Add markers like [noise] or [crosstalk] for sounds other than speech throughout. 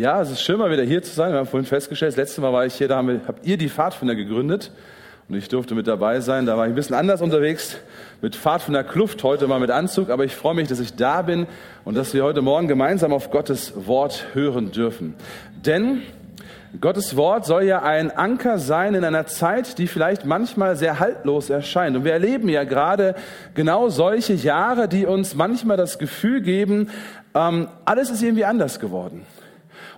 Ja, es ist schön, mal wieder hier zu sein. Wir haben vorhin festgestellt, das letzte Mal war ich hier, da habt ihr die Pfadfinder gegründet und ich durfte mit dabei sein. Da war ich ein bisschen anders unterwegs mit Pfadfinder Kluft, heute mal mit Anzug, aber ich freue mich, dass ich da bin und dass wir heute Morgen gemeinsam auf Gottes Wort hören dürfen. Denn Gottes Wort soll ja ein Anker sein in einer Zeit, die vielleicht manchmal sehr haltlos erscheint. Und wir erleben ja gerade genau solche Jahre, die uns manchmal das Gefühl geben, ähm, alles ist irgendwie anders geworden.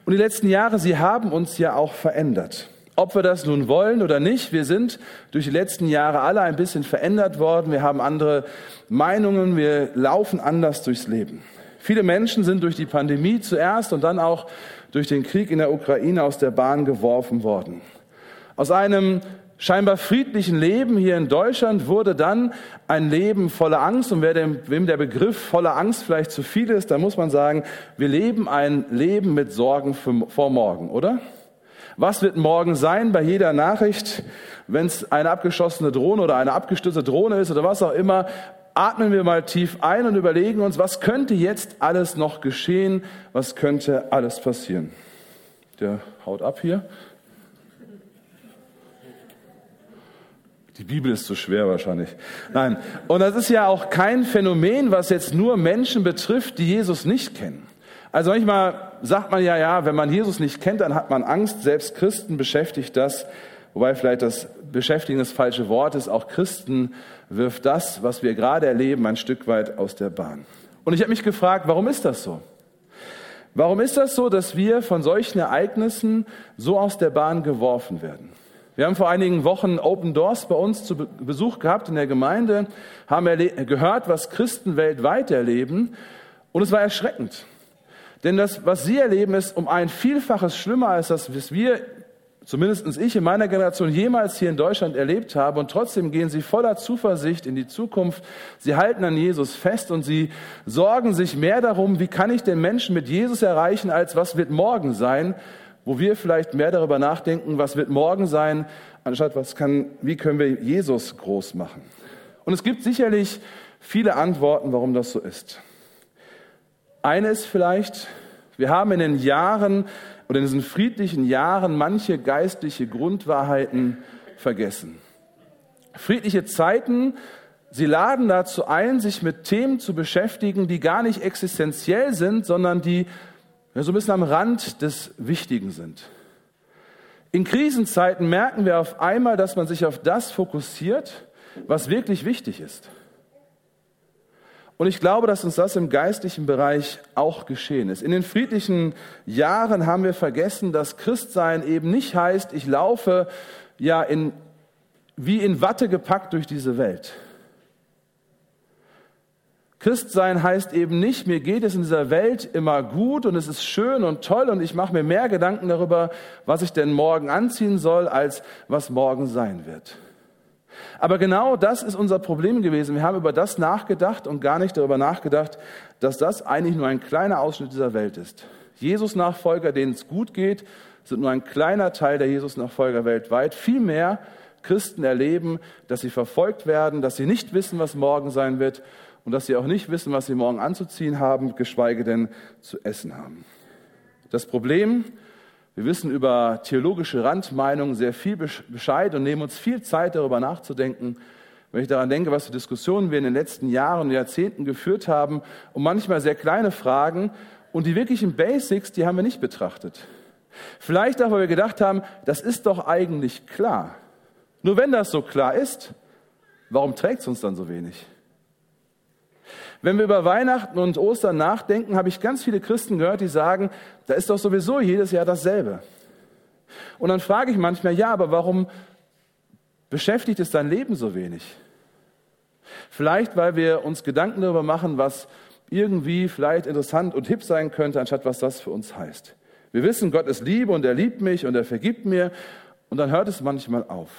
Und die letzten Jahre, sie haben uns ja auch verändert. Ob wir das nun wollen oder nicht, wir sind durch die letzten Jahre alle ein bisschen verändert worden. Wir haben andere Meinungen, wir laufen anders durchs Leben. Viele Menschen sind durch die Pandemie zuerst und dann auch durch den Krieg in der Ukraine aus der Bahn geworfen worden. Aus einem scheinbar friedlichen Leben hier in Deutschland wurde dann ein Leben voller Angst. Und wer dem, wem der Begriff voller Angst vielleicht zu viel ist, dann muss man sagen, wir leben ein Leben mit Sorgen für, vor morgen, oder? Was wird morgen sein bei jeder Nachricht, wenn es eine abgeschossene Drohne oder eine abgestürzte Drohne ist oder was auch immer? Atmen wir mal tief ein und überlegen uns, was könnte jetzt alles noch geschehen? Was könnte alles passieren? Der haut ab hier. Die Bibel ist zu schwer wahrscheinlich. Nein. Und das ist ja auch kein Phänomen, was jetzt nur Menschen betrifft, die Jesus nicht kennen. Also manchmal sagt man ja, ja, wenn man Jesus nicht kennt, dann hat man Angst. Selbst Christen beschäftigt das, wobei vielleicht das Beschäftigen das falsche Wort ist. Auch Christen wirft das, was wir gerade erleben, ein Stück weit aus der Bahn. Und ich habe mich gefragt, warum ist das so? Warum ist das so, dass wir von solchen Ereignissen so aus der Bahn geworfen werden? Wir haben vor einigen Wochen Open Doors bei uns zu Besuch gehabt in der Gemeinde, haben gehört, was Christen weltweit erleben und es war erschreckend. Denn das, was sie erleben, ist um ein Vielfaches schlimmer als das, was wir, zumindest ich in meiner Generation, jemals hier in Deutschland erlebt haben. Und trotzdem gehen sie voller Zuversicht in die Zukunft. Sie halten an Jesus fest und sie sorgen sich mehr darum, wie kann ich den Menschen mit Jesus erreichen, als was wird morgen sein wo wir vielleicht mehr darüber nachdenken, was wird morgen sein, anstatt was kann, wie können wir Jesus groß machen. Und es gibt sicherlich viele Antworten, warum das so ist. Eine ist vielleicht, wir haben in den Jahren oder in diesen friedlichen Jahren manche geistliche Grundwahrheiten vergessen. Friedliche Zeiten, sie laden dazu ein, sich mit Themen zu beschäftigen, die gar nicht existenziell sind, sondern die ja, so ein bisschen am Rand des Wichtigen sind. In Krisenzeiten merken wir auf einmal, dass man sich auf das fokussiert, was wirklich wichtig ist. Und ich glaube, dass uns das im geistlichen Bereich auch geschehen ist. In den friedlichen Jahren haben wir vergessen, dass Christsein eben nicht heißt, ich laufe ja in, wie in Watte gepackt durch diese Welt. Christsein heißt eben nicht, mir geht es in dieser Welt immer gut und es ist schön und toll und ich mache mir mehr Gedanken darüber, was ich denn morgen anziehen soll, als was morgen sein wird. Aber genau das ist unser Problem gewesen. Wir haben über das nachgedacht und gar nicht darüber nachgedacht, dass das eigentlich nur ein kleiner Ausschnitt dieser Welt ist. Jesus-Nachfolger, denen es gut geht, sind nur ein kleiner Teil der Jesus-Nachfolger weltweit. Vielmehr Christen erleben, dass sie verfolgt werden, dass sie nicht wissen, was morgen sein wird und dass sie auch nicht wissen, was sie morgen anzuziehen haben, geschweige denn zu essen haben. Das Problem, wir wissen über theologische Randmeinungen sehr viel Bescheid und nehmen uns viel Zeit darüber nachzudenken. Wenn ich daran denke, was für Diskussionen wir in den letzten Jahren und Jahrzehnten geführt haben, um manchmal sehr kleine Fragen und die wirklichen Basics, die haben wir nicht betrachtet. Vielleicht auch, weil wir gedacht haben, das ist doch eigentlich klar. Nur wenn das so klar ist, warum trägt es uns dann so wenig? Wenn wir über Weihnachten und Ostern nachdenken, habe ich ganz viele Christen gehört, die sagen, da ist doch sowieso jedes Jahr dasselbe. Und dann frage ich manchmal, ja, aber warum beschäftigt es dein Leben so wenig? Vielleicht, weil wir uns Gedanken darüber machen, was irgendwie vielleicht interessant und hip sein könnte, anstatt was das für uns heißt. Wir wissen, Gott ist Liebe und er liebt mich und er vergibt mir und dann hört es manchmal auf.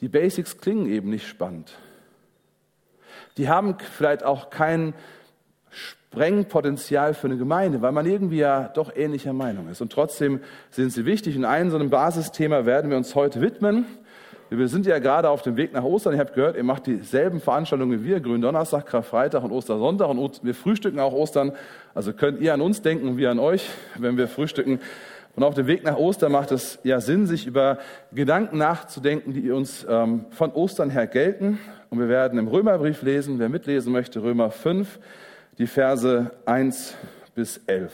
Die Basics klingen eben nicht spannend die haben vielleicht auch kein Sprengpotenzial für eine Gemeinde, weil man irgendwie ja doch ähnlicher Meinung ist. Und trotzdem sind sie wichtig. Und einem so einem Basisthema werden wir uns heute widmen. Wir sind ja gerade auf dem Weg nach Ostern. Ihr habt gehört, ihr macht dieselben Veranstaltungen wie wir, Gründonnerstag, Karfreitag und Ostersonntag. Und wir frühstücken auch Ostern. Also könnt ihr an uns denken und wir an euch, wenn wir frühstücken. Und auf dem Weg nach Ostern macht es ja Sinn, sich über Gedanken nachzudenken, die uns ähm, von Ostern her gelten. Und wir werden im Römerbrief lesen, wer mitlesen möchte, Römer 5, die Verse 1 bis 11.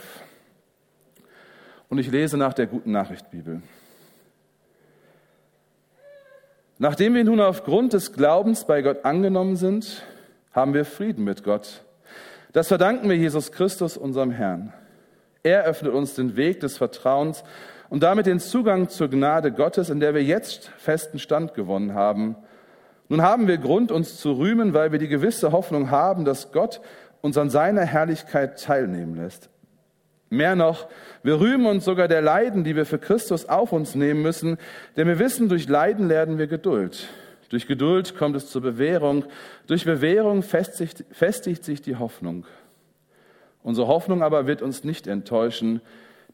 Und ich lese nach der guten Nachricht Bibel. Nachdem wir nun aufgrund des Glaubens bei Gott angenommen sind, haben wir Frieden mit Gott. Das verdanken wir Jesus Christus, unserem Herrn. Er öffnet uns den Weg des Vertrauens und damit den Zugang zur Gnade Gottes, in der wir jetzt festen Stand gewonnen haben. Nun haben wir Grund, uns zu rühmen, weil wir die gewisse Hoffnung haben, dass Gott uns an seiner Herrlichkeit teilnehmen lässt. Mehr noch, wir rühmen uns sogar der Leiden, die wir für Christus auf uns nehmen müssen, denn wir wissen, durch Leiden lernen wir Geduld. Durch Geduld kommt es zur Bewährung, durch Bewährung festigt, festigt sich die Hoffnung. Unsere Hoffnung aber wird uns nicht enttäuschen,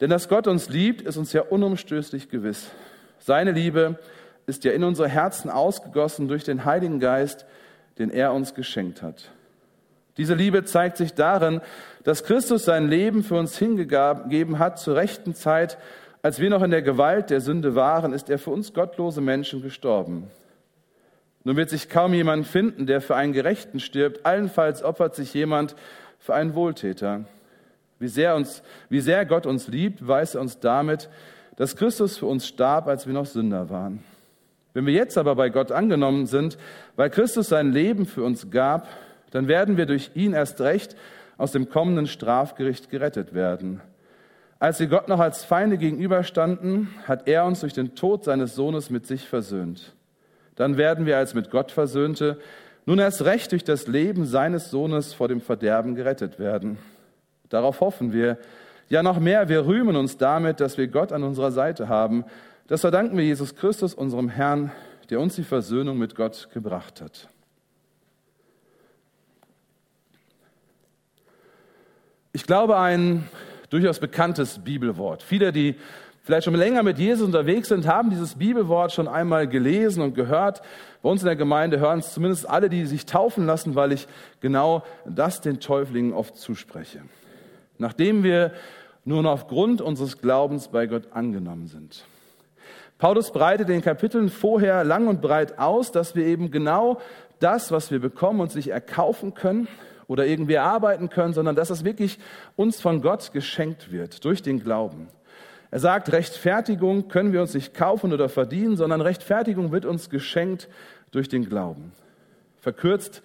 denn dass Gott uns liebt, ist uns ja unumstößlich gewiss. Seine Liebe ist ja in unsere Herzen ausgegossen durch den Heiligen Geist, den er uns geschenkt hat. Diese Liebe zeigt sich darin, dass Christus sein Leben für uns hingegeben hat zur rechten Zeit, als wir noch in der Gewalt der Sünde waren, ist er für uns gottlose Menschen gestorben. Nun wird sich kaum jemand finden, der für einen Gerechten stirbt. Allenfalls opfert sich jemand für einen Wohltäter. Wie sehr, uns, wie sehr Gott uns liebt, weiß er uns damit, dass Christus für uns starb, als wir noch Sünder waren. Wenn wir jetzt aber bei Gott angenommen sind, weil Christus sein Leben für uns gab, dann werden wir durch ihn erst recht aus dem kommenden Strafgericht gerettet werden. Als wir Gott noch als Feinde gegenüberstanden, hat er uns durch den Tod seines Sohnes mit sich versöhnt. Dann werden wir als mit Gott Versöhnte nun erst recht durch das Leben seines Sohnes vor dem Verderben gerettet werden. Darauf hoffen wir. Ja, noch mehr, wir rühmen uns damit, dass wir Gott an unserer Seite haben. Das verdanken wir Jesus Christus, unserem Herrn, der uns die Versöhnung mit Gott gebracht hat. Ich glaube, ein durchaus bekanntes Bibelwort. Viele, die vielleicht schon länger mit Jesus unterwegs sind, haben dieses Bibelwort schon einmal gelesen und gehört. Bei uns in der Gemeinde hören es zumindest alle, die sich taufen lassen, weil ich genau das den Täuflingen oft zuspreche. Nachdem wir nun aufgrund unseres Glaubens bei Gott angenommen sind. Paulus breitet den Kapiteln vorher lang und breit aus, dass wir eben genau das, was wir bekommen, uns nicht erkaufen können, oder irgendwie arbeiten können, sondern dass es wirklich uns von Gott geschenkt wird durch den Glauben. Er sagt, Rechtfertigung können wir uns nicht kaufen oder verdienen, sondern Rechtfertigung wird uns geschenkt durch den Glauben. Verkürzt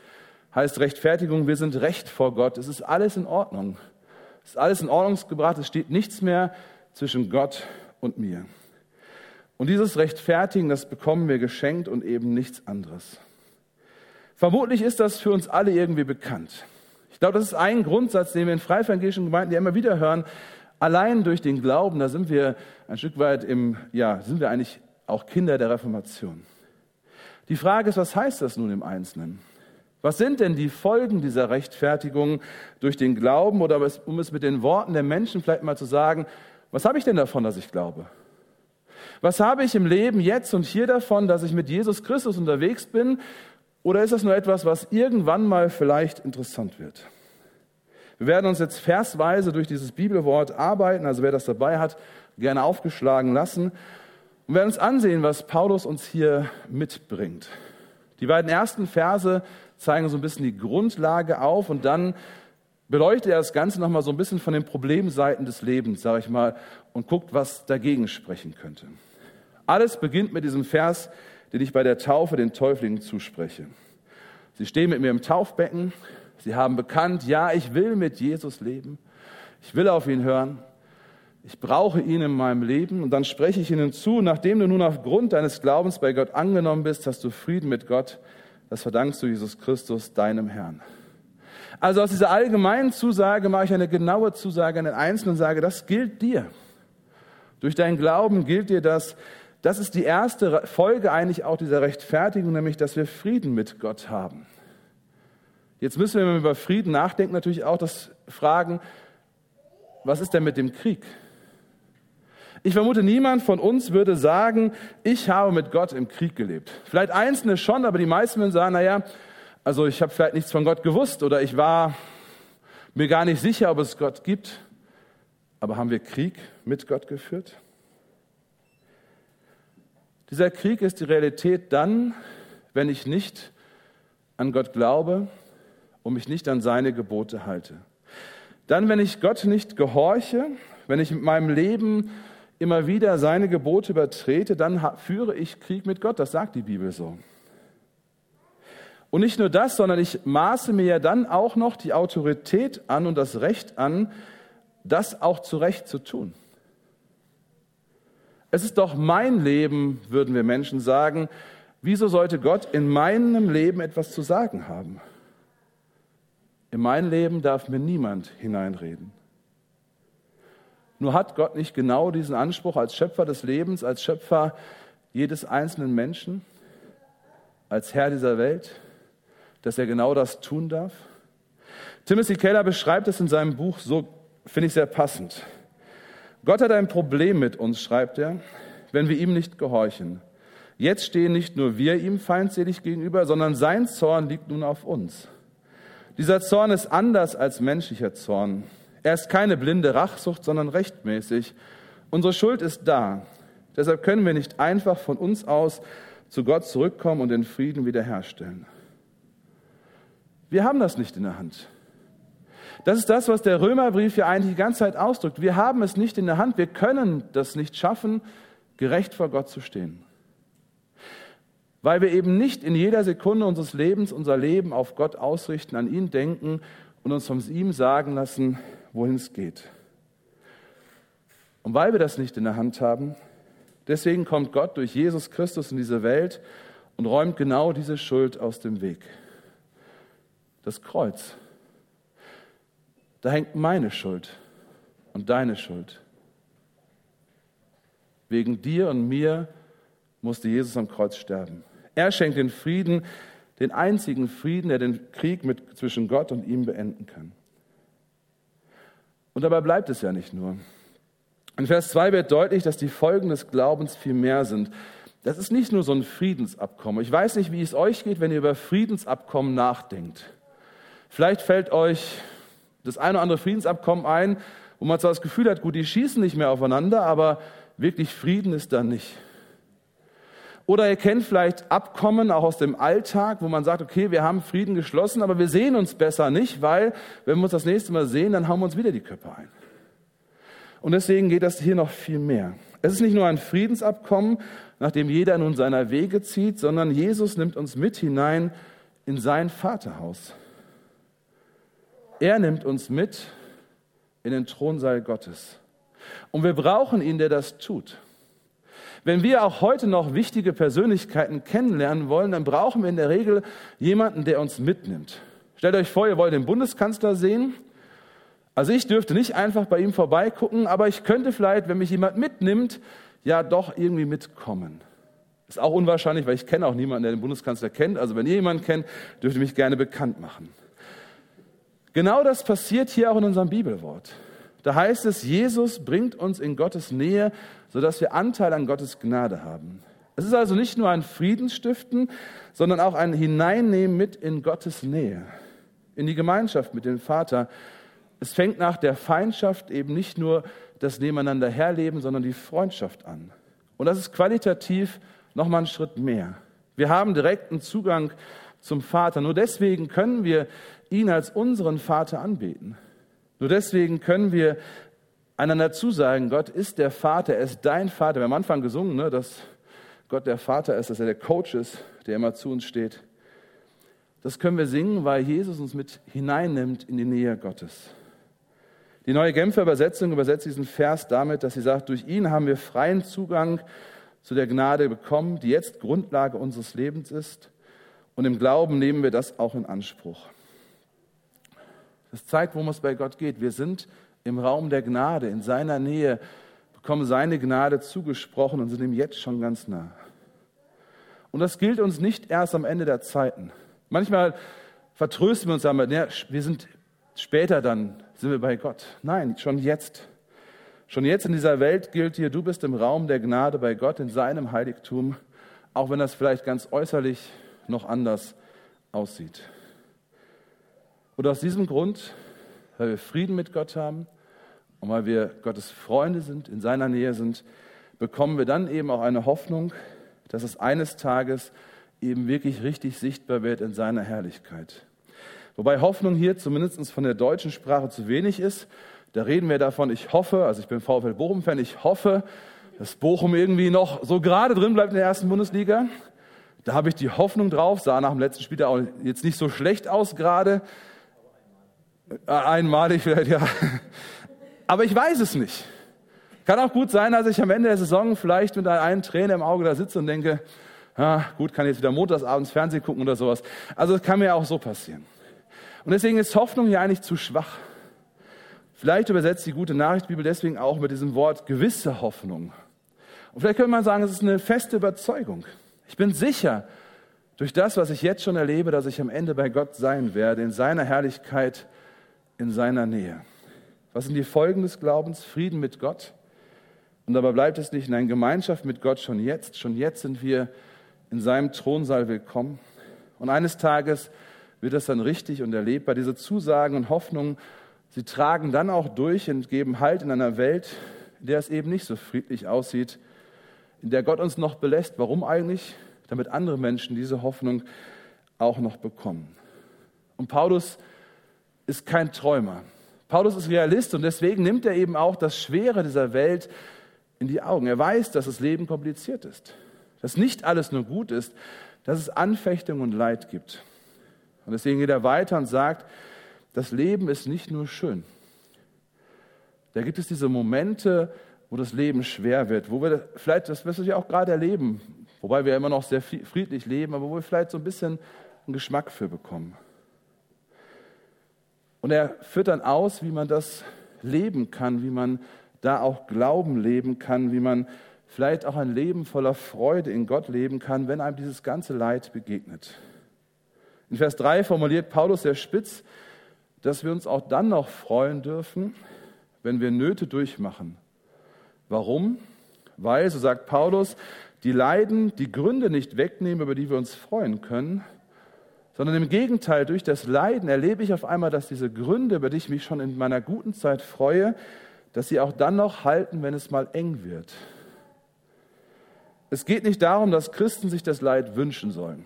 heißt Rechtfertigung, wir sind recht vor Gott. Es ist alles in Ordnung. Es ist alles in Ordnung gebracht. Es steht nichts mehr zwischen Gott und mir. Und dieses Rechtfertigen, das bekommen wir geschenkt und eben nichts anderes. Vermutlich ist das für uns alle irgendwie bekannt. Ich glaube, das ist ein Grundsatz, den wir in freievangelischen Gemeinden ja immer wieder hören. Allein durch den Glauben, da sind wir ein Stück weit im, ja, sind wir eigentlich auch Kinder der Reformation. Die Frage ist, was heißt das nun im Einzelnen? Was sind denn die Folgen dieser Rechtfertigung durch den Glauben oder um es mit den Worten der Menschen vielleicht mal zu sagen, was habe ich denn davon, dass ich glaube? Was habe ich im Leben jetzt und hier davon, dass ich mit Jesus Christus unterwegs bin oder ist das nur etwas, was irgendwann mal vielleicht interessant wird? Wir werden uns jetzt versweise durch dieses Bibelwort arbeiten, also wer das dabei hat, gerne aufgeschlagen lassen und werden uns ansehen, was Paulus uns hier mitbringt. Die beiden ersten Verse zeigen so ein bisschen die Grundlage auf und dann beleuchtet er das Ganze nochmal so ein bisschen von den Problemseiten des Lebens, sage ich mal, und guckt, was dagegen sprechen könnte. Alles beginnt mit diesem Vers, den ich bei der Taufe den Täuflingen zuspreche. Sie stehen mit mir im Taufbecken. Sie haben bekannt, ja, ich will mit Jesus leben. Ich will auf ihn hören. Ich brauche ihn in meinem Leben. Und dann spreche ich ihnen zu, nachdem du nun aufgrund deines Glaubens bei Gott angenommen bist, hast du Frieden mit Gott. Das verdankst du Jesus Christus, deinem Herrn. Also aus dieser allgemeinen Zusage mache ich eine genaue Zusage an den Einzelnen und sage, das gilt dir. Durch deinen Glauben gilt dir das, das ist die erste Folge eigentlich auch dieser Rechtfertigung, nämlich dass wir Frieden mit Gott haben. Jetzt müssen wir, wenn wir über Frieden nachdenken, natürlich auch das fragen, was ist denn mit dem Krieg? Ich vermute, niemand von uns würde sagen, ich habe mit Gott im Krieg gelebt. Vielleicht Einzelne schon, aber die meisten würden sagen, naja, also ich habe vielleicht nichts von Gott gewusst oder ich war mir gar nicht sicher, ob es Gott gibt. Aber haben wir Krieg mit Gott geführt? Dieser Krieg ist die Realität dann, wenn ich nicht an Gott glaube und mich nicht an seine Gebote halte. Dann, wenn ich Gott nicht gehorche, wenn ich mit meinem Leben immer wieder seine Gebote übertrete, dann führe ich Krieg mit Gott. Das sagt die Bibel so. Und nicht nur das, sondern ich maße mir ja dann auch noch die Autorität an und das Recht an, das auch zu Recht zu tun. Es ist doch mein Leben, würden wir Menschen sagen. Wieso sollte Gott in meinem Leben etwas zu sagen haben? In mein Leben darf mir niemand hineinreden. Nur hat Gott nicht genau diesen Anspruch als Schöpfer des Lebens, als Schöpfer jedes einzelnen Menschen, als Herr dieser Welt, dass er genau das tun darf? Timothy Keller beschreibt es in seinem Buch so, finde ich sehr passend. Gott hat ein Problem mit uns, schreibt er, wenn wir ihm nicht gehorchen. Jetzt stehen nicht nur wir ihm feindselig gegenüber, sondern sein Zorn liegt nun auf uns. Dieser Zorn ist anders als menschlicher Zorn. Er ist keine blinde Rachsucht, sondern rechtmäßig. Unsere Schuld ist da. Deshalb können wir nicht einfach von uns aus zu Gott zurückkommen und den Frieden wiederherstellen. Wir haben das nicht in der Hand. Das ist das, was der Römerbrief ja eigentlich die ganze Zeit ausdrückt. Wir haben es nicht in der Hand. Wir können das nicht schaffen, gerecht vor Gott zu stehen. Weil wir eben nicht in jeder Sekunde unseres Lebens unser Leben auf Gott ausrichten, an ihn denken und uns von ihm sagen lassen, wohin es geht. Und weil wir das nicht in der Hand haben, deswegen kommt Gott durch Jesus Christus in diese Welt und räumt genau diese Schuld aus dem Weg. Das Kreuz da hängt meine Schuld und deine Schuld. Wegen dir und mir musste Jesus am Kreuz sterben. Er schenkt den Frieden, den einzigen Frieden, der den Krieg mit, zwischen Gott und ihm beenden kann. Und dabei bleibt es ja nicht nur. In Vers 2 wird deutlich, dass die Folgen des Glaubens viel mehr sind. Das ist nicht nur so ein Friedensabkommen. Ich weiß nicht, wie es euch geht, wenn ihr über Friedensabkommen nachdenkt. Vielleicht fällt euch das eine oder andere Friedensabkommen ein, wo man zwar das Gefühl hat, gut, die schießen nicht mehr aufeinander, aber wirklich Frieden ist da nicht. Oder ihr kennt vielleicht Abkommen auch aus dem Alltag, wo man sagt, okay, wir haben Frieden geschlossen, aber wir sehen uns besser nicht, weil wenn wir uns das nächste Mal sehen, dann hauen wir uns wieder die Köpfe ein. Und deswegen geht das hier noch viel mehr. Es ist nicht nur ein Friedensabkommen, nach dem jeder nun seiner Wege zieht, sondern Jesus nimmt uns mit hinein in sein Vaterhaus. Er nimmt uns mit in den Thronsaal Gottes. Und wir brauchen ihn, der das tut. Wenn wir auch heute noch wichtige Persönlichkeiten kennenlernen wollen, dann brauchen wir in der Regel jemanden, der uns mitnimmt. Stellt euch vor, ihr wollt den Bundeskanzler sehen. Also ich dürfte nicht einfach bei ihm vorbeigucken, aber ich könnte vielleicht, wenn mich jemand mitnimmt, ja doch irgendwie mitkommen. Ist auch unwahrscheinlich, weil ich kenne auch niemanden, der den Bundeskanzler kennt. Also wenn ihr jemanden kennt, dürft ihr mich gerne bekannt machen. Genau das passiert hier auch in unserem Bibelwort. Da heißt es, Jesus bringt uns in Gottes Nähe, sodass wir Anteil an Gottes Gnade haben. Es ist also nicht nur ein Friedensstiften, sondern auch ein Hineinnehmen mit in Gottes Nähe, in die Gemeinschaft mit dem Vater. Es fängt nach der Feindschaft eben nicht nur das Nebeneinander herleben, sondern die Freundschaft an. Und das ist qualitativ nochmal einen Schritt mehr. Wir haben direkten Zugang zum Vater. Nur deswegen können wir ihn als unseren Vater anbeten. Nur deswegen können wir einander zusagen, Gott ist der Vater, er ist dein Vater. Wir haben am Anfang gesungen, ne, dass Gott der Vater ist, dass er der Coach ist, der immer zu uns steht. Das können wir singen, weil Jesus uns mit hineinnimmt in die Nähe Gottes. Die neue Genfer Übersetzung übersetzt diesen Vers damit, dass sie sagt, durch ihn haben wir freien Zugang zu der Gnade bekommen, die jetzt Grundlage unseres Lebens ist. Und im Glauben nehmen wir das auch in Anspruch. Das zeigt, worum es bei Gott geht. Wir sind im Raum der Gnade, in seiner Nähe, bekommen seine Gnade zugesprochen und sind ihm jetzt schon ganz nah. Und das gilt uns nicht erst am Ende der Zeiten. Manchmal vertrösten wir uns damit, ja, wir sind später dann, sind wir bei Gott. Nein, schon jetzt. Schon jetzt in dieser Welt gilt hier, du bist im Raum der Gnade bei Gott in seinem Heiligtum, auch wenn das vielleicht ganz äußerlich noch anders aussieht. Und aus diesem Grund, weil wir Frieden mit Gott haben und weil wir Gottes Freunde sind, in seiner Nähe sind, bekommen wir dann eben auch eine Hoffnung, dass es eines Tages eben wirklich richtig sichtbar wird in seiner Herrlichkeit. Wobei Hoffnung hier zumindest von der deutschen Sprache zu wenig ist. Da reden wir davon, ich hoffe, also ich bin VfL Bochum-Fan, ich hoffe, dass Bochum irgendwie noch so gerade drin bleibt in der ersten Bundesliga. Da habe ich die Hoffnung drauf, sah nach dem letzten Spiel auch jetzt nicht so schlecht aus gerade. Äh, einmalig vielleicht, ja. Aber ich weiß es nicht. Kann auch gut sein, dass ich am Ende der Saison vielleicht mit einem Träne im Auge da sitze und denke, ja, gut, kann jetzt wieder montagsabends Fernsehen gucken oder sowas. Also es kann mir auch so passieren. Und deswegen ist Hoffnung hier eigentlich zu schwach. Vielleicht übersetzt die gute Nachrichtbibel deswegen auch mit diesem Wort gewisse Hoffnung. Und vielleicht könnte man sagen, es ist eine feste Überzeugung. Ich bin sicher, durch das, was ich jetzt schon erlebe, dass ich am Ende bei Gott sein werde, in seiner Herrlichkeit, in seiner Nähe. Was sind die Folgen des Glaubens? Frieden mit Gott. Und dabei bleibt es nicht in einer Gemeinschaft mit Gott schon jetzt. Schon jetzt sind wir in seinem Thronsaal willkommen. Und eines Tages wird das dann richtig und erlebbar. Diese Zusagen und Hoffnungen Sie tragen dann auch durch und geben Halt in einer Welt, in der es eben nicht so friedlich aussieht, in der Gott uns noch belässt. Warum eigentlich? Damit andere Menschen diese Hoffnung auch noch bekommen. Und Paulus ist kein Träumer. Paulus ist Realist und deswegen nimmt er eben auch das Schwere dieser Welt in die Augen. Er weiß, dass das Leben kompliziert ist, dass nicht alles nur gut ist, dass es Anfechtung und Leid gibt. Und deswegen geht er weiter und sagt, das Leben ist nicht nur schön. Da gibt es diese Momente, wo das Leben schwer wird, wo wir vielleicht, das wirst du ja auch gerade erleben, wobei wir immer noch sehr friedlich leben, aber wo wir vielleicht so ein bisschen einen Geschmack für bekommen. Und er führt dann aus, wie man das leben kann, wie man da auch Glauben leben kann, wie man vielleicht auch ein Leben voller Freude in Gott leben kann, wenn einem dieses ganze Leid begegnet. In Vers 3 formuliert Paulus sehr spitz, dass wir uns auch dann noch freuen dürfen, wenn wir Nöte durchmachen. Warum? Weil, so sagt Paulus, die Leiden die Gründe nicht wegnehmen, über die wir uns freuen können, sondern im Gegenteil, durch das Leiden erlebe ich auf einmal, dass diese Gründe, über die ich mich schon in meiner guten Zeit freue, dass sie auch dann noch halten, wenn es mal eng wird. Es geht nicht darum, dass Christen sich das Leid wünschen sollen.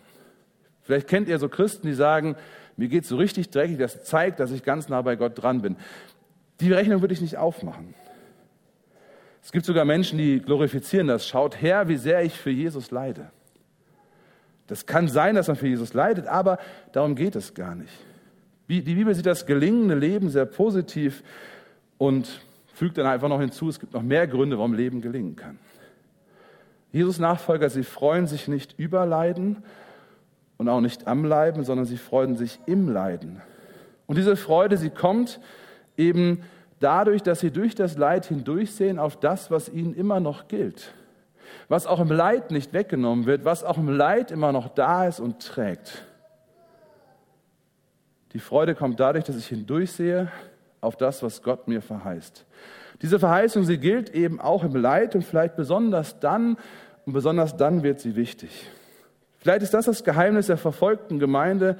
Vielleicht kennt ihr so Christen, die sagen, mir geht so richtig dreckig, das zeigt, dass ich ganz nah bei Gott dran bin. Die Rechnung würde ich nicht aufmachen. Es gibt sogar Menschen, die glorifizieren das. Schaut her, wie sehr ich für Jesus leide. Das kann sein, dass man für Jesus leidet, aber darum geht es gar nicht. Die Bibel sieht das gelingende Leben sehr positiv und fügt dann einfach noch hinzu, es gibt noch mehr Gründe, warum Leben gelingen kann. Jesus Nachfolger, sie freuen sich nicht über Leiden, und auch nicht am Leiden, sondern sie freuen sich im Leiden. Und diese Freude, sie kommt eben dadurch, dass sie durch das Leid hindurchsehen auf das, was ihnen immer noch gilt. Was auch im Leid nicht weggenommen wird, was auch im Leid immer noch da ist und trägt. Die Freude kommt dadurch, dass ich hindurchsehe auf das, was Gott mir verheißt. Diese Verheißung, sie gilt eben auch im Leid und vielleicht besonders dann, und besonders dann wird sie wichtig. Vielleicht ist das das Geheimnis der verfolgten Gemeinde,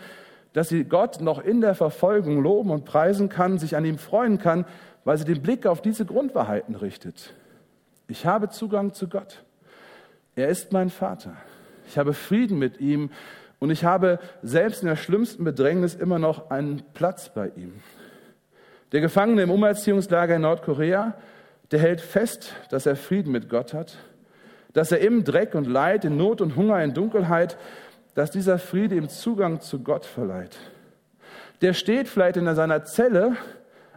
dass sie Gott noch in der Verfolgung loben und preisen kann, sich an ihm freuen kann, weil sie den Blick auf diese Grundwahrheiten richtet. Ich habe Zugang zu Gott. Er ist mein Vater. Ich habe Frieden mit ihm und ich habe selbst in der schlimmsten Bedrängnis immer noch einen Platz bei ihm. Der Gefangene im Umerziehungslager in Nordkorea, der hält fest, dass er Frieden mit Gott hat dass er im Dreck und Leid, in Not und Hunger, in Dunkelheit, dass dieser Friede ihm Zugang zu Gott verleiht. Der steht vielleicht in seiner Zelle,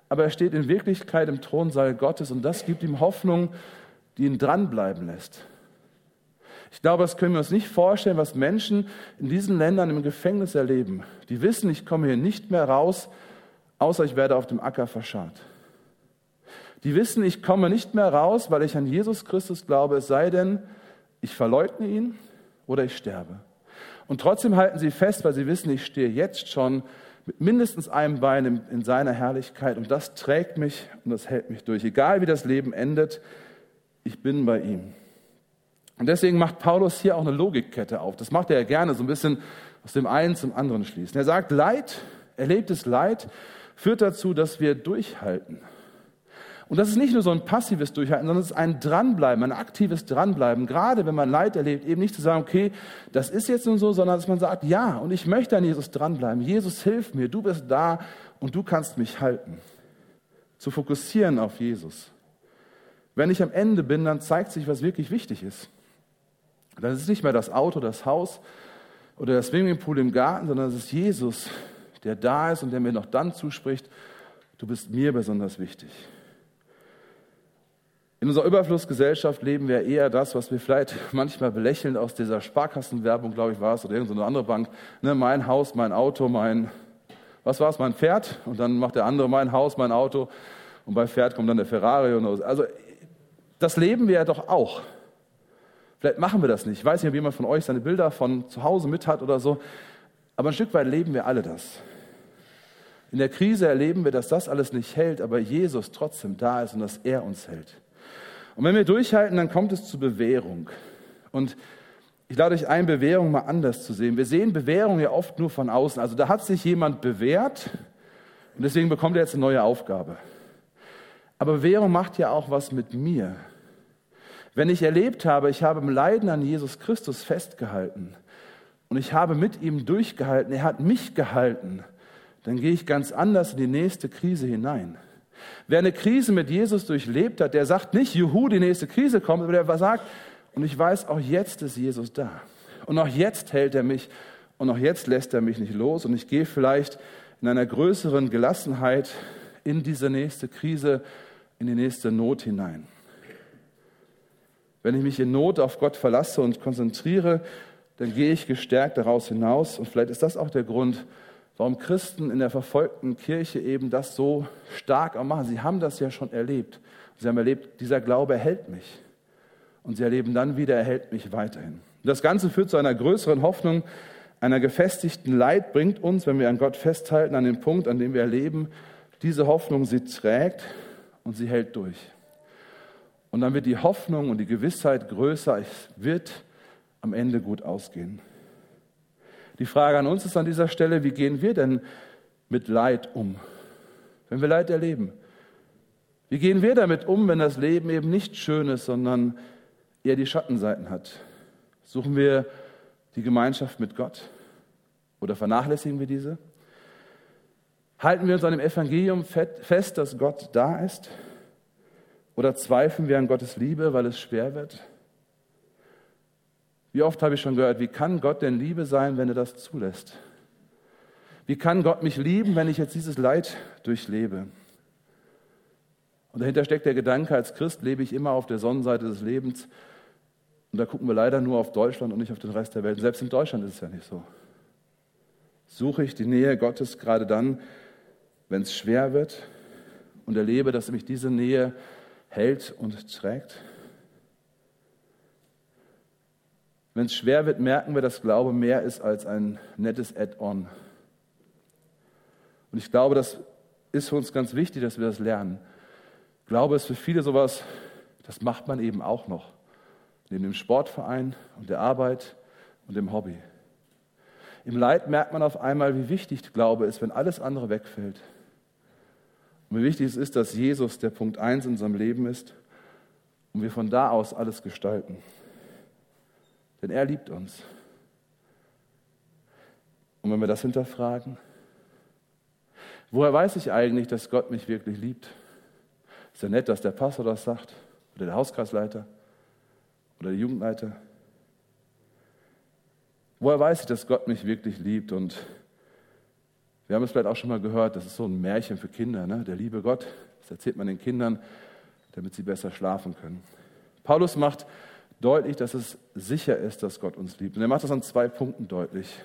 aber er steht in Wirklichkeit im Thronsaal Gottes und das gibt ihm Hoffnung, die ihn dranbleiben lässt. Ich glaube, das können wir uns nicht vorstellen, was Menschen in diesen Ländern im Gefängnis erleben. Die wissen, ich komme hier nicht mehr raus, außer ich werde auf dem Acker verscharrt. Die wissen, ich komme nicht mehr raus, weil ich an Jesus Christus glaube, es sei denn, ich verleugne ihn oder ich sterbe. Und trotzdem halten sie fest, weil sie wissen, ich stehe jetzt schon mit mindestens einem Bein in, in seiner Herrlichkeit und das trägt mich und das hält mich durch. Egal wie das Leben endet, ich bin bei ihm. Und deswegen macht Paulus hier auch eine Logikkette auf. Das macht er ja gerne, so ein bisschen aus dem einen zum anderen schließen. Er sagt, Leid, erlebtes Leid führt dazu, dass wir durchhalten. Und das ist nicht nur so ein passives Durchhalten, sondern es ist ein Dranbleiben, ein aktives Dranbleiben. Gerade wenn man Leid erlebt, eben nicht zu sagen, okay, das ist jetzt nun so, sondern dass man sagt, ja, und ich möchte an Jesus dranbleiben. Jesus, hilf mir, du bist da und du kannst mich halten. Zu fokussieren auf Jesus. Wenn ich am Ende bin, dann zeigt sich, was wirklich wichtig ist. Dann ist es nicht mehr das Auto, das Haus oder der Swimmingpool im Garten, sondern es ist Jesus, der da ist und der mir noch dann zuspricht, du bist mir besonders wichtig. In unserer Überflussgesellschaft leben wir eher das, was wir vielleicht [laughs] manchmal belächeln aus dieser Sparkassenwerbung, glaube ich, war es, oder irgendeine andere Bank. Ne, mein Haus, mein Auto, mein, was war es, mein Pferd? Und dann macht der andere mein Haus, mein Auto. Und bei Pferd kommt dann der Ferrari. Und also, das leben wir ja doch auch. Vielleicht machen wir das nicht. Ich weiß nicht, ob jemand von euch seine Bilder von zu Hause mit hat oder so. Aber ein Stück weit leben wir alle das. In der Krise erleben wir, dass das alles nicht hält, aber Jesus trotzdem da ist und dass er uns hält. Und wenn wir durchhalten, dann kommt es zu Bewährung. Und ich lade euch ein, Bewährung mal anders zu sehen. Wir sehen Bewährung ja oft nur von außen. Also da hat sich jemand bewährt und deswegen bekommt er jetzt eine neue Aufgabe. Aber Bewährung macht ja auch was mit mir. Wenn ich erlebt habe, ich habe im Leiden an Jesus Christus festgehalten und ich habe mit ihm durchgehalten, er hat mich gehalten, dann gehe ich ganz anders in die nächste Krise hinein. Wer eine Krise mit Jesus durchlebt hat, der sagt nicht, juhu, die nächste Krise kommt, aber der sagt, und ich weiß, auch jetzt ist Jesus da. Und auch jetzt hält er mich und auch jetzt lässt er mich nicht los. Und ich gehe vielleicht in einer größeren Gelassenheit in diese nächste Krise, in die nächste Not hinein. Wenn ich mich in Not auf Gott verlasse und konzentriere, dann gehe ich gestärkt daraus hinaus. Und vielleicht ist das auch der Grund, warum Christen in der verfolgten Kirche eben das so stark auch machen. Sie haben das ja schon erlebt. Sie haben erlebt, dieser Glaube hält mich. Und sie erleben dann wieder, er hält mich weiterhin. Und das Ganze führt zu einer größeren Hoffnung, einer gefestigten Leid bringt uns, wenn wir an Gott festhalten, an den Punkt, an dem wir erleben, diese Hoffnung, sie trägt und sie hält durch. Und dann wird die Hoffnung und die Gewissheit größer, es wird am Ende gut ausgehen. Die Frage an uns ist an dieser Stelle, wie gehen wir denn mit Leid um, wenn wir Leid erleben? Wie gehen wir damit um, wenn das Leben eben nicht schön ist, sondern eher die Schattenseiten hat? Suchen wir die Gemeinschaft mit Gott oder vernachlässigen wir diese? Halten wir uns an dem Evangelium fest, dass Gott da ist? Oder zweifeln wir an Gottes Liebe, weil es schwer wird? Wie oft habe ich schon gehört, wie kann Gott denn Liebe sein, wenn er das zulässt? Wie kann Gott mich lieben, wenn ich jetzt dieses Leid durchlebe? Und dahinter steckt der Gedanke, als Christ lebe ich immer auf der Sonnenseite des Lebens. Und da gucken wir leider nur auf Deutschland und nicht auf den Rest der Welt. selbst in Deutschland ist es ja nicht so. Suche ich die Nähe Gottes gerade dann, wenn es schwer wird und erlebe, dass mich diese Nähe hält und trägt? Wenn es schwer wird, merken wir, dass Glaube mehr ist als ein nettes Add-on. Und ich glaube, das ist für uns ganz wichtig, dass wir das lernen. Glaube ist für viele sowas, das macht man eben auch noch. Neben dem Sportverein und der Arbeit und dem Hobby. Im Leid merkt man auf einmal, wie wichtig Glaube ist, wenn alles andere wegfällt. Und wie wichtig es ist, dass Jesus der Punkt 1 in unserem Leben ist und wir von da aus alles gestalten denn er liebt uns. Und wenn wir das hinterfragen, woher weiß ich eigentlich, dass Gott mich wirklich liebt? Ist ja nett, dass der Pastor das sagt oder der Hauskreisleiter oder der Jugendleiter. Woher weiß ich, dass Gott mich wirklich liebt? Und wir haben es vielleicht auch schon mal gehört, das ist so ein Märchen für Kinder, ne? der liebe Gott. Das erzählt man den Kindern, damit sie besser schlafen können. Paulus macht deutlich, dass es sicher ist, dass Gott uns liebt. Und er macht das an zwei Punkten deutlich.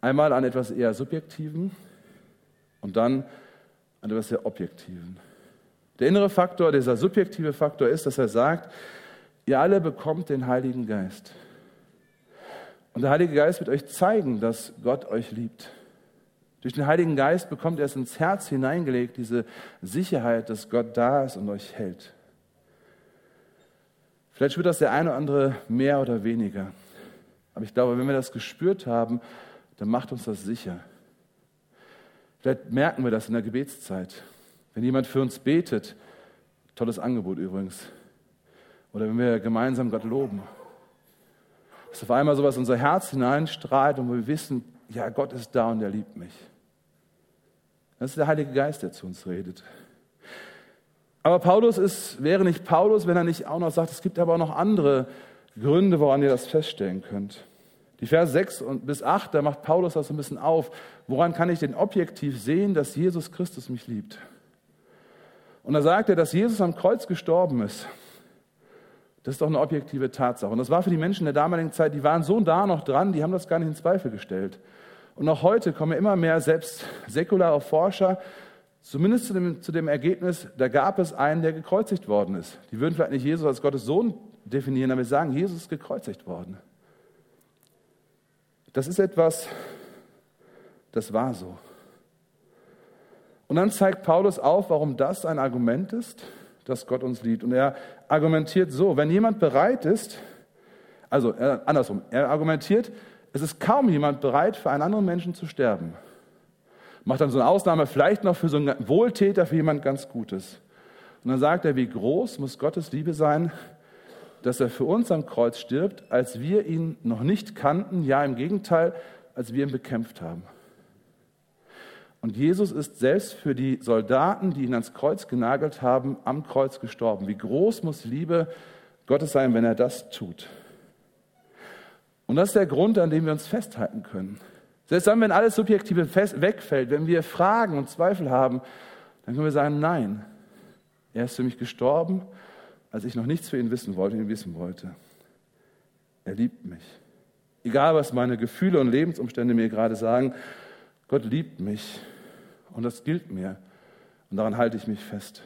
Einmal an etwas eher Subjektiven und dann an etwas sehr Objektiven. Der innere Faktor, dieser subjektive Faktor ist, dass er sagt, ihr alle bekommt den Heiligen Geist. Und der Heilige Geist wird euch zeigen, dass Gott euch liebt. Durch den Heiligen Geist bekommt er es ins Herz hineingelegt, diese Sicherheit, dass Gott da ist und euch hält. Vielleicht spürt das der eine oder andere mehr oder weniger. Aber ich glaube, wenn wir das gespürt haben, dann macht uns das sicher. Vielleicht merken wir das in der Gebetszeit. Wenn jemand für uns betet, tolles Angebot übrigens. Oder wenn wir gemeinsam Gott loben. Dass auf einmal sowas in unser Herz hineinstrahlt und wir wissen, ja, Gott ist da und er liebt mich. Das ist der Heilige Geist, der zu uns redet. Aber Paulus ist, wäre nicht Paulus, wenn er nicht auch noch sagt, es gibt aber auch noch andere Gründe, woran ihr das feststellen könnt. Die Verse 6 bis 8, da macht Paulus das so ein bisschen auf. Woran kann ich denn objektiv sehen, dass Jesus Christus mich liebt? Und da sagt er, dass Jesus am Kreuz gestorben ist. Das ist doch eine objektive Tatsache. Und das war für die Menschen der damaligen Zeit, die waren so da noch dran, die haben das gar nicht in Zweifel gestellt. Und auch heute kommen immer mehr, selbst säkulare Forscher, zumindest zu dem, zu dem Ergebnis, da gab es einen, der gekreuzigt worden ist. Die würden vielleicht nicht Jesus als Gottes Sohn definieren, aber sie sagen, Jesus ist gekreuzigt worden. Das ist etwas, das war so. Und dann zeigt Paulus auf, warum das ein Argument ist, dass Gott uns liebt. Und er argumentiert so, wenn jemand bereit ist, also äh, andersrum, er argumentiert, es ist kaum jemand bereit, für einen anderen Menschen zu sterben. Macht dann so eine Ausnahme, vielleicht noch für so einen Wohltäter, für jemand ganz Gutes. Und dann sagt er, wie groß muss Gottes Liebe sein, dass er für uns am Kreuz stirbt, als wir ihn noch nicht kannten, ja im Gegenteil, als wir ihn bekämpft haben. Und Jesus ist selbst für die Soldaten, die ihn ans Kreuz genagelt haben, am Kreuz gestorben. Wie groß muss Liebe Gottes sein, wenn er das tut? Und das ist der Grund, an dem wir uns festhalten können. Selbst dann, wenn alles Subjektive wegfällt, wenn wir Fragen und Zweifel haben, dann können wir sagen, nein, er ist für mich gestorben als ich noch nichts für ihn wissen wollte, ihn wissen wollte. Er liebt mich. Egal, was meine Gefühle und Lebensumstände mir gerade sagen, Gott liebt mich und das gilt mir und daran halte ich mich fest.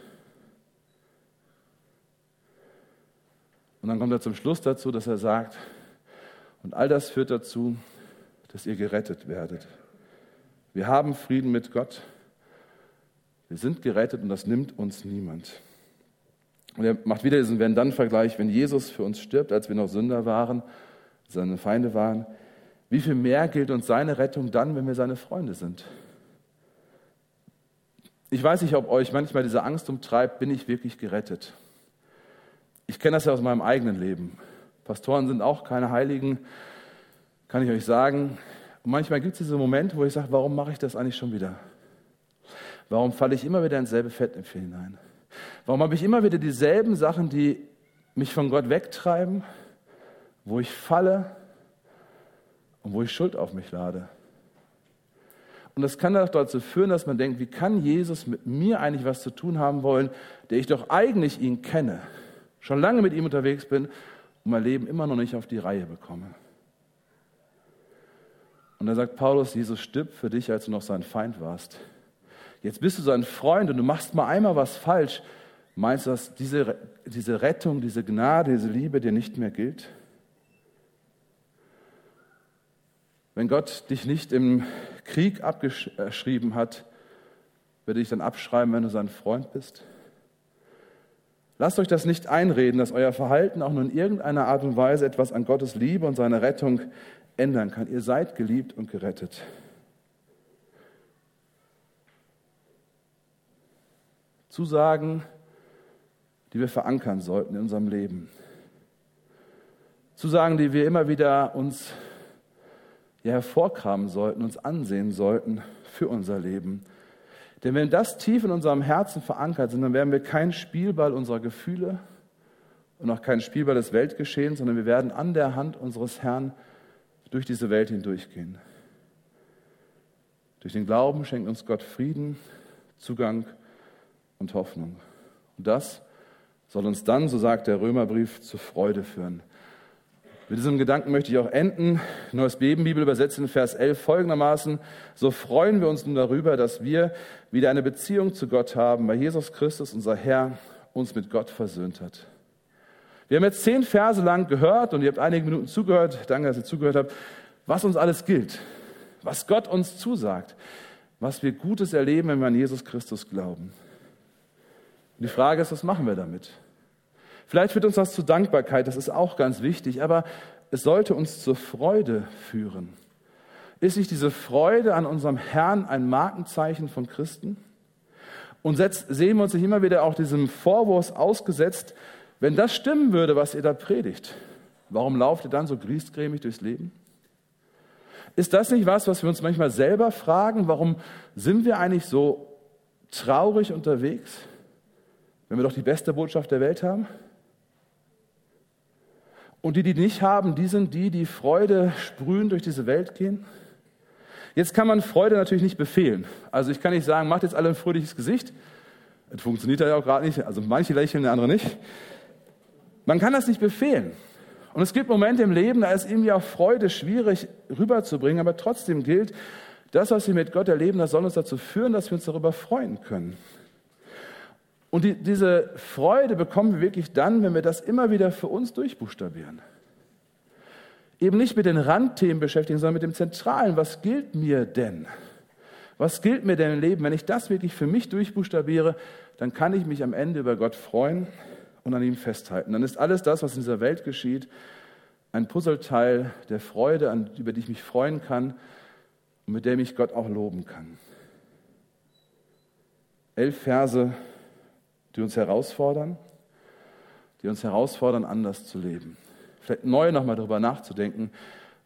Und dann kommt er zum Schluss dazu, dass er sagt, und all das führt dazu, dass ihr gerettet werdet. Wir haben Frieden mit Gott. Wir sind gerettet und das nimmt uns niemand. Und er macht wieder diesen Wenn-Dann-Vergleich, wenn Jesus für uns stirbt, als wir noch Sünder waren, seine Feinde waren, wie viel mehr gilt uns seine Rettung dann, wenn wir seine Freunde sind? Ich weiß nicht, ob euch manchmal diese Angst umtreibt, bin ich wirklich gerettet? Ich kenne das ja aus meinem eigenen Leben. Pastoren sind auch keine Heiligen, kann ich euch sagen. Und manchmal gibt es diese Momente, wo ich sage, warum mache ich das eigentlich schon wieder? Warum falle ich immer wieder ins selbe Fettnäpfchen hinein? Warum habe ich immer wieder dieselben Sachen, die mich von Gott wegtreiben, wo ich falle und wo ich Schuld auf mich lade? Und das kann doch dazu führen, dass man denkt, wie kann Jesus mit mir eigentlich was zu tun haben wollen, der ich doch eigentlich ihn kenne, schon lange mit ihm unterwegs bin und mein Leben immer noch nicht auf die Reihe bekomme. Und da sagt Paulus, Jesus stirbt für dich, als du noch sein Feind warst. Jetzt bist du sein Freund und du machst mal einmal was falsch. Meinst du, dass diese, diese Rettung, diese Gnade, diese Liebe dir nicht mehr gilt? Wenn Gott dich nicht im Krieg abgeschrieben hat, wird er dich dann abschreiben, wenn du sein Freund bist? Lasst euch das nicht einreden, dass euer Verhalten auch nur in irgendeiner Art und Weise etwas an Gottes Liebe und seiner Rettung ändern kann. Ihr seid geliebt und gerettet. Zusagen, die wir verankern sollten in unserem Leben. Zusagen, die wir immer wieder uns ja, hervorkramen sollten, uns ansehen sollten für unser Leben. Denn wenn das tief in unserem Herzen verankert sind, dann werden wir kein Spielball unserer Gefühle und auch kein Spielball des Weltgeschehens, sondern wir werden an der Hand unseres Herrn durch diese Welt hindurchgehen. Durch den Glauben schenkt uns Gott Frieden, Zugang und Hoffnung. Und das soll uns dann, so sagt der Römerbrief, zur Freude führen. Mit diesem Gedanken möchte ich auch enden. Neues Bebenbibel übersetzt in Vers 11 folgendermaßen. So freuen wir uns nun darüber, dass wir wieder eine Beziehung zu Gott haben, weil Jesus Christus, unser Herr, uns mit Gott versöhnt hat. Wir haben jetzt zehn Verse lang gehört und ihr habt einige Minuten zugehört. Danke, dass ihr zugehört habt. Was uns alles gilt. Was Gott uns zusagt. was wir Gutes erleben, wenn wir an Jesus Christus glauben. Und die Frage ist, was machen wir damit? Vielleicht führt uns das zu Dankbarkeit, das ist auch ganz wichtig, aber es sollte uns zur Freude führen. Ist nicht diese Freude an unserem Herrn ein Markenzeichen von Christen? Und sehen wir uns nicht immer wieder auch diesem Vorwurf ausgesetzt, wenn das stimmen würde, was ihr da predigt, warum lauft ihr dann so griesgrämig durchs Leben? Ist das nicht was, was wir uns manchmal selber fragen? Warum sind wir eigentlich so traurig unterwegs, wenn wir doch die beste Botschaft der Welt haben? Und die, die nicht haben, die sind die, die Freude sprühen durch diese Welt gehen? Jetzt kann man Freude natürlich nicht befehlen. Also ich kann nicht sagen, macht jetzt alle ein fröhliches Gesicht. Das funktioniert ja auch gerade nicht. Also manche lächeln, der andere nicht. Man kann das nicht befehlen. Und es gibt Momente im Leben, da ist irgendwie auch Freude schwierig rüberzubringen, aber trotzdem gilt, das, was wir mit Gott erleben, das soll uns dazu führen, dass wir uns darüber freuen können. Und die, diese Freude bekommen wir wirklich dann, wenn wir das immer wieder für uns durchbuchstabieren. Eben nicht mit den Randthemen beschäftigen, sondern mit dem Zentralen. Was gilt mir denn? Was gilt mir denn im Leben? Wenn ich das wirklich für mich durchbuchstabiere, dann kann ich mich am Ende über Gott freuen und an ihm festhalten. Dann ist alles das, was in dieser Welt geschieht, ein Puzzleteil der Freude, über die ich mich freuen kann und mit dem ich Gott auch loben kann. Elf Verse, die uns herausfordern, die uns herausfordern, anders zu leben. Vielleicht neu nochmal darüber nachzudenken,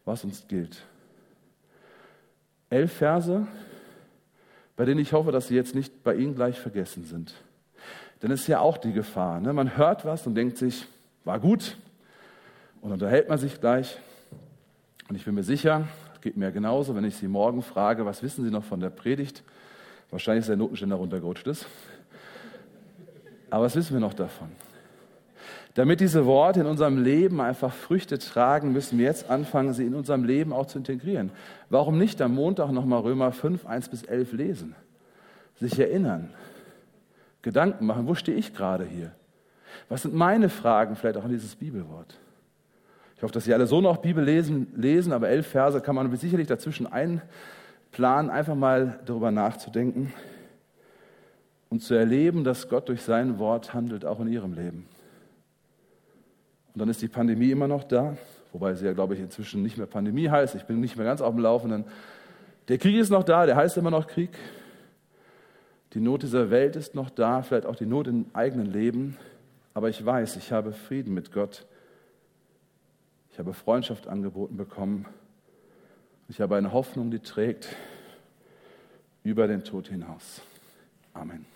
was uns gilt. Elf Verse, bei denen ich hoffe, dass sie jetzt nicht bei Ihnen gleich vergessen sind. Denn es ist ja auch die Gefahr. Ne? Man hört was und denkt sich, war gut. Und unterhält man sich gleich. Und ich bin mir sicher, es geht mir genauso, wenn ich Sie morgen frage, was wissen Sie noch von der Predigt? Wahrscheinlich ist der Notenständer runtergerutscht ist. Aber was wissen wir noch davon? Damit diese Worte in unserem Leben einfach Früchte tragen, müssen wir jetzt anfangen, sie in unserem Leben auch zu integrieren. Warum nicht am Montag nochmal Römer 5, 1 bis 11 lesen? Sich erinnern, Gedanken machen, wo stehe ich gerade hier? Was sind meine Fragen vielleicht auch an dieses Bibelwort? Ich hoffe, dass Sie alle so noch Bibel lesen, lesen aber elf Verse kann man sicherlich dazwischen einplanen, einfach mal darüber nachzudenken und zu erleben, dass Gott durch sein Wort handelt, auch in Ihrem Leben. Und dann ist die Pandemie immer noch da, wobei sie ja, glaube ich, inzwischen nicht mehr Pandemie heißt. Ich bin nicht mehr ganz auf dem Laufenden. Der Krieg ist noch da, der heißt immer noch Krieg. Die Not dieser Welt ist noch da, vielleicht auch die Not im eigenen Leben. Aber ich weiß, ich habe Frieden mit Gott. Ich habe Freundschaft angeboten bekommen. Ich habe eine Hoffnung, die trägt über den Tod hinaus. Amen.